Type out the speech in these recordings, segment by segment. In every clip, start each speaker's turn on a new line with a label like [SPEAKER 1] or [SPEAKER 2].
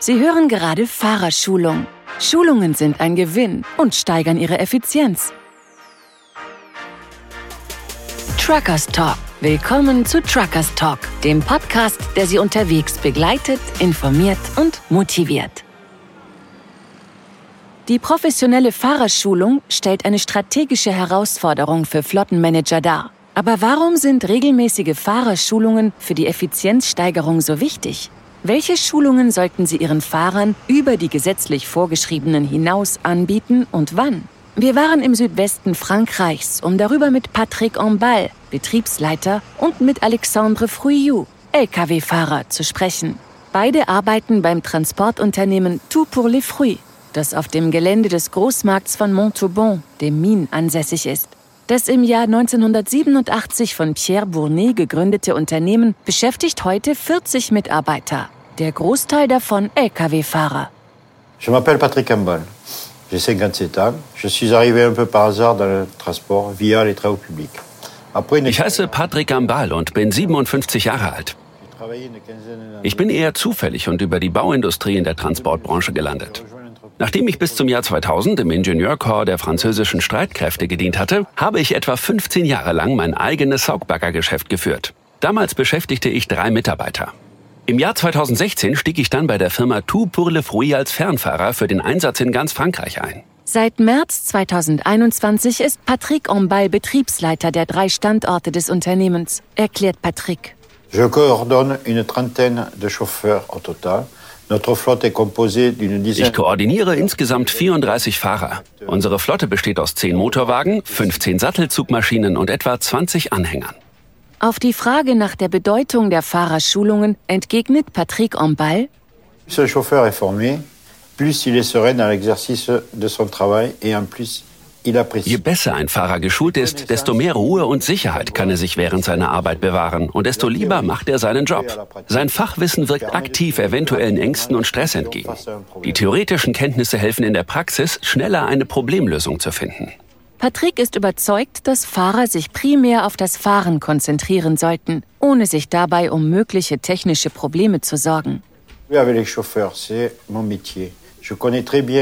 [SPEAKER 1] Sie hören gerade Fahrerschulung. Schulungen sind ein Gewinn und steigern Ihre Effizienz. Truckers Talk. Willkommen zu Truckers Talk, dem Podcast, der Sie unterwegs begleitet, informiert und motiviert. Die professionelle Fahrerschulung stellt eine strategische Herausforderung für Flottenmanager dar. Aber warum sind regelmäßige Fahrerschulungen für die Effizienzsteigerung so wichtig? Welche Schulungen sollten Sie Ihren Fahrern über die gesetzlich vorgeschriebenen hinaus anbieten und wann? Wir waren im Südwesten Frankreichs, um darüber mit Patrick Ambal, Betriebsleiter, und mit Alexandre Fruillou, Lkw-Fahrer, zu sprechen. Beide arbeiten beim Transportunternehmen Tout pour les Fruits, das auf dem Gelände des Großmarkts von Montauban, dem Mine, ansässig ist. Das im Jahr 1987 von Pierre Bournet gegründete Unternehmen beschäftigt heute 40 Mitarbeiter. Der Großteil davon Lkw-Fahrer.
[SPEAKER 2] Je m'appelle Patrick Ambal. J'ai 57 ans. Je suis arrivé un peu par hasard dans le transport via les travaux publics.
[SPEAKER 3] Ich heiße Patrick Ambal und bin 57 Jahre alt. Ich bin eher zufällig und über die Bauindustrie in der Transportbranche gelandet. Nachdem ich bis zum Jahr 2000 im Ingenieurkorps der französischen Streitkräfte gedient hatte, habe ich etwa 15 Jahre lang mein eigenes Saugbaggergeschäft geführt. Damals beschäftigte ich drei Mitarbeiter. Im Jahr 2016 stieg ich dann bei der Firma Tout pour le Fruit als Fernfahrer für den Einsatz in ganz Frankreich ein.
[SPEAKER 1] Seit März 2021 ist Patrick Ombal Betriebsleiter der drei Standorte des Unternehmens, erklärt Patrick.
[SPEAKER 2] Je coordonne une trentaine de chauffeurs au total
[SPEAKER 3] ich koordiniere insgesamt 34 Fahrer. Unsere Flotte besteht aus 10 Motorwagen, 15 Sattelzugmaschinen und etwa 20 Anhängern.
[SPEAKER 1] Auf die Frage nach der Bedeutung der Fahrerschulungen entgegnet Patrick Ombal.
[SPEAKER 2] Ce chauffeur est formé, plus il est serein dans l'exercice de son travail et en plus
[SPEAKER 3] Je besser ein Fahrer geschult ist, desto mehr Ruhe und Sicherheit kann er sich während seiner Arbeit bewahren und desto lieber macht er seinen Job. Sein Fachwissen wirkt aktiv eventuellen Ängsten und Stress entgegen. Die theoretischen Kenntnisse helfen in der Praxis, schneller eine Problemlösung zu finden.
[SPEAKER 1] Patrick ist überzeugt, dass Fahrer sich primär auf das Fahren konzentrieren sollten, ohne sich dabei um mögliche technische Probleme zu sorgen.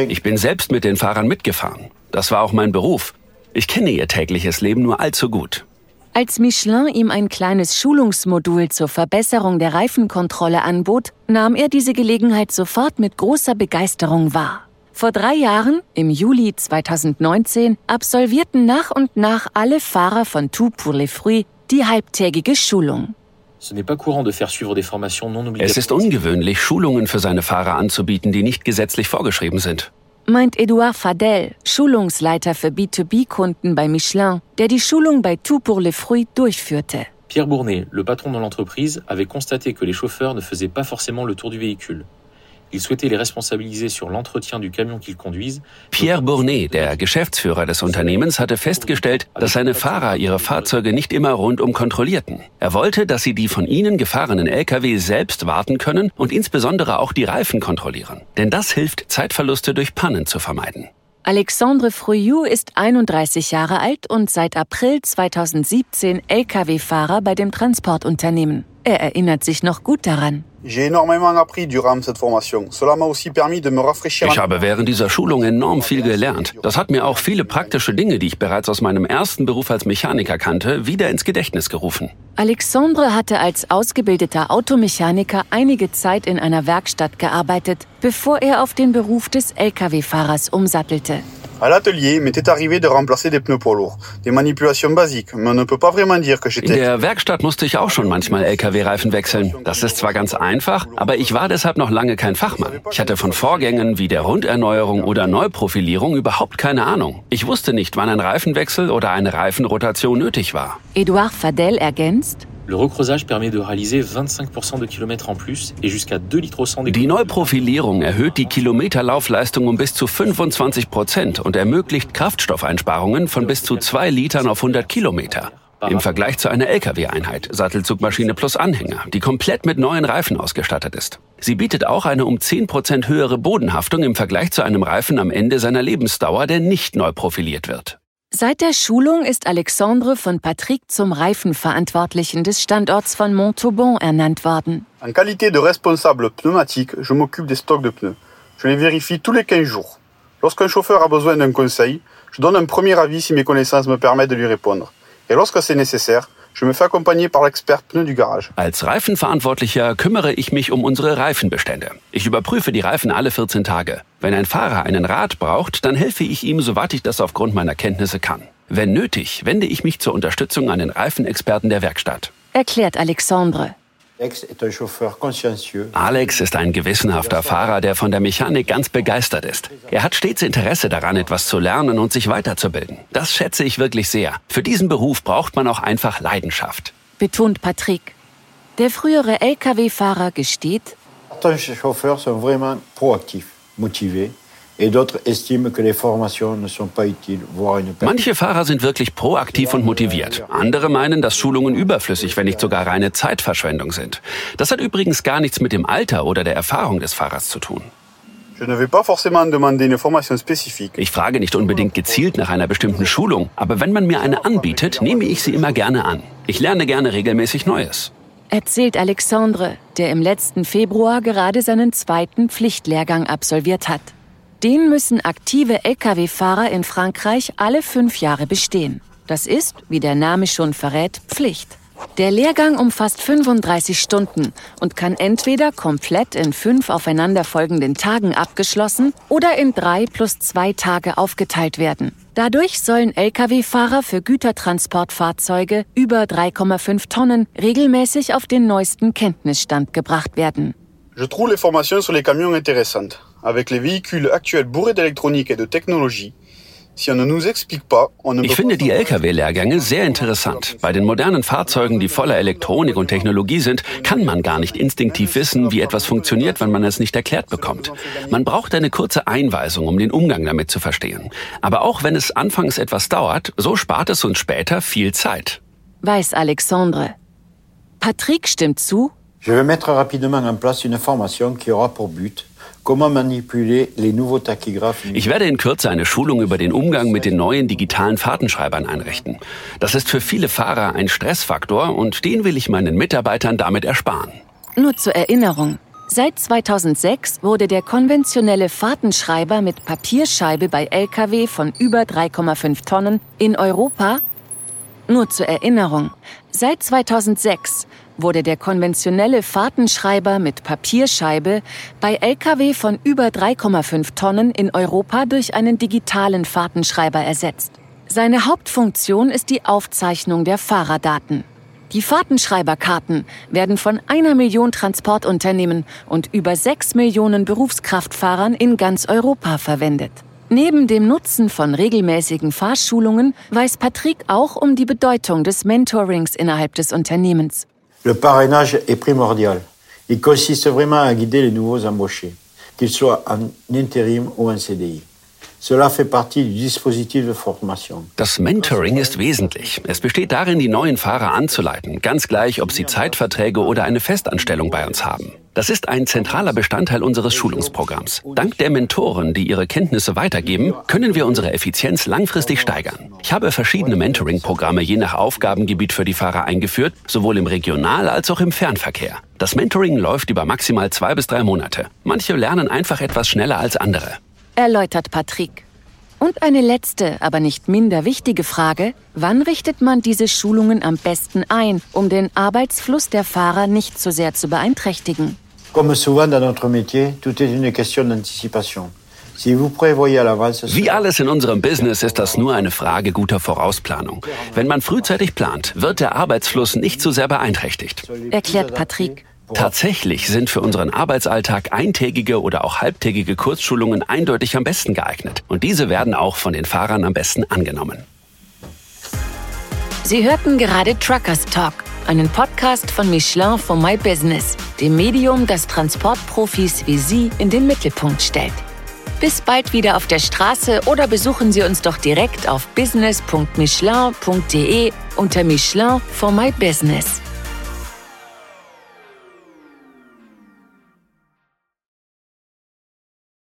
[SPEAKER 3] Ich bin selbst mit den Fahrern mitgefahren. Das war auch mein Beruf. Ich kenne ihr tägliches Leben nur allzu gut.
[SPEAKER 1] Als Michelin ihm ein kleines Schulungsmodul zur Verbesserung der Reifenkontrolle anbot, nahm er diese Gelegenheit sofort mit großer Begeisterung wahr. Vor drei Jahren, im Juli 2019, absolvierten nach und nach alle Fahrer von Tout pour les Fruits die halbtägige Schulung.
[SPEAKER 3] Es ist ungewöhnlich, Schulungen für seine Fahrer anzubieten, die nicht gesetzlich vorgeschrieben sind
[SPEAKER 1] meint Edouard Fadel, Schulungsleiter für B2B-Kunden bei Michelin, der die Schulung bei Tout pour les Fruits durchführte.
[SPEAKER 4] Pierre Bournet, le patron de l'entreprise, avait constaté que les chauffeurs ne faisaient pas forcément le tour du véhicule. Il souhaitait les responsabiliser sur l'entretien du camion qu'ils conduisent.
[SPEAKER 3] Pierre Bournet, der Geschäftsführer des Unternehmens, hatte festgestellt, dass seine Fahrer ihre Fahrzeuge nicht immer rundum kontrollierten. Er wollte, dass sie die von ihnen gefahrenen Lkw selbst warten können und insbesondere auch die Reifen kontrollieren. Denn das hilft, Zeitverluste durch Pannen zu vermeiden.
[SPEAKER 1] Alexandre Fruillou ist 31 Jahre alt und seit April 2017 Lkw-Fahrer bei dem Transportunternehmen. Er erinnert sich noch gut daran.
[SPEAKER 5] Ich habe
[SPEAKER 3] während dieser Schulung enorm viel gelernt. Das hat mir auch viele praktische Dinge, die ich bereits aus meinem ersten Beruf als Mechaniker kannte, wieder ins Gedächtnis gerufen.
[SPEAKER 1] Alexandre hatte als ausgebildeter Automechaniker einige Zeit in einer Werkstatt gearbeitet, bevor er auf den Beruf des Lkw-Fahrers umsattelte.
[SPEAKER 5] À l'atelier, m'était arrivé de remplacer des pneus poids lourds. Des manipulations basiques, mais on ne peut pas vraiment dire que j'étais...
[SPEAKER 3] In der Werkstatt musste ich auch schon manchmal LKW-Reifen wechseln. Das ist zwar ganz einfach, aber ich war deshalb noch lange kein Fachmann. Ich hatte von Vorgängen wie der Runderneuerung oder Neuprofilierung überhaupt keine Ahnung. Ich wusste nicht, wann ein Reifenwechsel oder eine Reifenrotation nötig war.
[SPEAKER 1] Edouard Fadel ergänzt,
[SPEAKER 4] Le recreusage permet de réaliser 25% de kilomètres en plus et jusqu'à 2 litres au 100
[SPEAKER 3] Die Neuprofilierung erhöht die Kilometerlaufleistung um bis zu 25 Prozent und ermöglicht Kraftstoffeinsparungen von bis zu 2 Litern auf 100 Kilometer. Im Vergleich zu einer Lkw-Einheit, Sattelzugmaschine plus Anhänger, die komplett mit neuen Reifen ausgestattet ist. Sie bietet auch eine um 10 Prozent höhere Bodenhaftung im Vergleich zu einem Reifen am Ende seiner Lebensdauer, der nicht neu profiliert wird.
[SPEAKER 1] Seit der Schulung ist Alexandre von Patrick zum Reifenverantwortlichen des Standorts von Montauban ernannt worden.
[SPEAKER 5] En qualité de responsable pneumatique, je m'occupe des stocks de pneus. Je les vérifie tous les 15 jours. Lorsqu'un chauffeur a besoin d'un conseil, je donne un premier avis si mes connaissances me permettent de lui répondre. Et lorsque c'est nécessaire, je me fais accompagner par l'expert pneu du garage.
[SPEAKER 3] Als Reifenverantwortlicher kümmere ich mich um unsere Reifenbestände. Ich überprüfe die Reifen alle 14 Tage. Wenn ein Fahrer einen Rat braucht, dann helfe ich ihm, soweit ich das aufgrund meiner Kenntnisse kann. Wenn nötig, wende ich mich zur Unterstützung an den Reifenexperten der Werkstatt.
[SPEAKER 1] Erklärt Alexandre.
[SPEAKER 3] Alex ist ein gewissenhafter Fahrer, der von der Mechanik ganz begeistert ist. Er hat stets Interesse daran, etwas zu lernen und sich weiterzubilden. Das schätze ich wirklich sehr. Für diesen Beruf braucht man auch einfach Leidenschaft.
[SPEAKER 1] Betont Patrick. Der frühere Lkw-Fahrer gesteht,
[SPEAKER 2] Chauffeurs vraiment ne.
[SPEAKER 3] Manche Fahrer sind wirklich proaktiv und motiviert. Andere meinen, dass Schulungen überflüssig, wenn nicht sogar reine Zeitverschwendung sind. Das hat übrigens gar nichts mit dem Alter oder der Erfahrung des Fahrers zu tun.
[SPEAKER 5] Ne.
[SPEAKER 3] Ich frage nicht unbedingt gezielt nach einer bestimmten Schulung, aber wenn man mir eine anbietet, nehme ich sie immer gerne an. Ich lerne gerne regelmäßig Neues.
[SPEAKER 1] erzählt Alexandre, der im letzten Februar gerade seinen zweiten Pflichtlehrgang absolviert hat. Den müssen aktive Lkw-Fahrer in Frankreich alle fünf Jahre bestehen. Das ist, wie der Name schon verrät, Pflicht. Der Lehrgang umfasst 35 Stunden und kann entweder komplett in fünf aufeinanderfolgenden Tagen abgeschlossen oder in drei plus zwei Tage aufgeteilt werden. Dadurch sollen Lkw-Fahrer für Gütertransportfahrzeuge über 3,5 Tonnen regelmäßig auf den neuesten Kenntnisstand gebracht werden.
[SPEAKER 5] Je trouve les formations sur les camions intéressantes. Avec les véhicules actuels bourrés d'électronique et de technologie, ne ne
[SPEAKER 3] Ich finde die Lkw-Lehrgänge sehr interessant. Bei den modernen Fahrzeugen, die voller Elektronik und Technologie sind, kann man gar nicht instinktiv wissen, wie etwas funktioniert, wenn man es nicht erklärt bekommt. Man braucht eine kurze Einweisung, um den Umgang damit zu verstehen. Aber auch wenn es anfangs etwas dauert, so spart es uns später viel Zeit.
[SPEAKER 1] Weiß Alexandre. Patrick stimmt zu
[SPEAKER 2] Je vais mettre rapidement en place une formation qui aura pour but
[SPEAKER 3] Ich werde in Kürze eine Schulung über den Umgang mit den neuen digitalen Fahrtenschreibern einrichten. Das ist für viele Fahrer ein Stressfaktor und den will ich meinen Mitarbeitern damit ersparen.
[SPEAKER 1] Nur zur Erinnerung. Seit 2006 wurde der konventionelle Fahrtenschreiber mit Papierscheibe bei Lkw von über 3,5 Tonnen in Europa nur zur Erinnerung. Seit 2006 wurde der konventionelle Fahrtenschreiber mit Papierscheibe bei Lkw von über 3,5 Tonnen in Europa durch einen digitalen Fahrtenschreiber ersetzt. Seine Hauptfunktion ist die Aufzeichnung der Fahrerdaten. Die Fahrtenschreiberkarten werden von einer Million Transportunternehmen und über sechs Millionen Berufskraftfahrern in ganz Europa verwendet. Neben dem Nutzen von regelmäßigen Fahrschulungen weiß Patrick auch um die Bedeutung des Mentorings innerhalb des Unternehmens.
[SPEAKER 2] Le parrainage est primordial. Il consiste vraiment à guider les nouveaux embauchés, qu'ils soient en intérim ou en CDI.
[SPEAKER 3] Das Mentoring ist wesentlich. Es besteht darin, die neuen Fahrer anzuleiten, ganz gleich, ob sie Zeitverträge oder eine Festanstellung bei uns haben. Das ist ein zentraler Bestandteil unseres Schulungsprogramms. Dank der Mentoren, die ihre Kenntnisse weitergeben, können wir unsere Effizienz langfristig steigern. Ich habe verschiedene Mentoring-Programme je nach Aufgabengebiet für die Fahrer eingeführt, sowohl im Regional- als auch im Fernverkehr. Das Mentoring läuft über maximal zwei bis drei Monate. Manche lernen einfach etwas schneller als andere.
[SPEAKER 1] Erläutert Patrick. Und eine letzte, aber nicht minder wichtige Frage. Wann richtet man diese Schulungen am besten ein, um den Arbeitsfluss der Fahrer nicht so sehr zu beeinträchtigen?
[SPEAKER 3] Wie alles in unserem Business ist das nur eine Frage guter Vorausplanung. Wenn man frühzeitig plant, wird der Arbeitsfluss nicht so sehr beeinträchtigt.
[SPEAKER 1] Erklärt Patrick.
[SPEAKER 3] Tatsächlich sind für unseren Arbeitsalltag eintägige oder auch halbtägige Kurzschulungen eindeutig am besten geeignet. Und diese werden auch von den Fahrern am besten angenommen.
[SPEAKER 1] Sie hörten gerade Truckers Talk, einen Podcast von Michelin for My Business, dem Medium, das Transportprofis wie Sie in den Mittelpunkt stellt. Bis bald wieder auf der Straße oder besuchen Sie uns doch direkt auf business.michelin.de unter Michelin for My Business.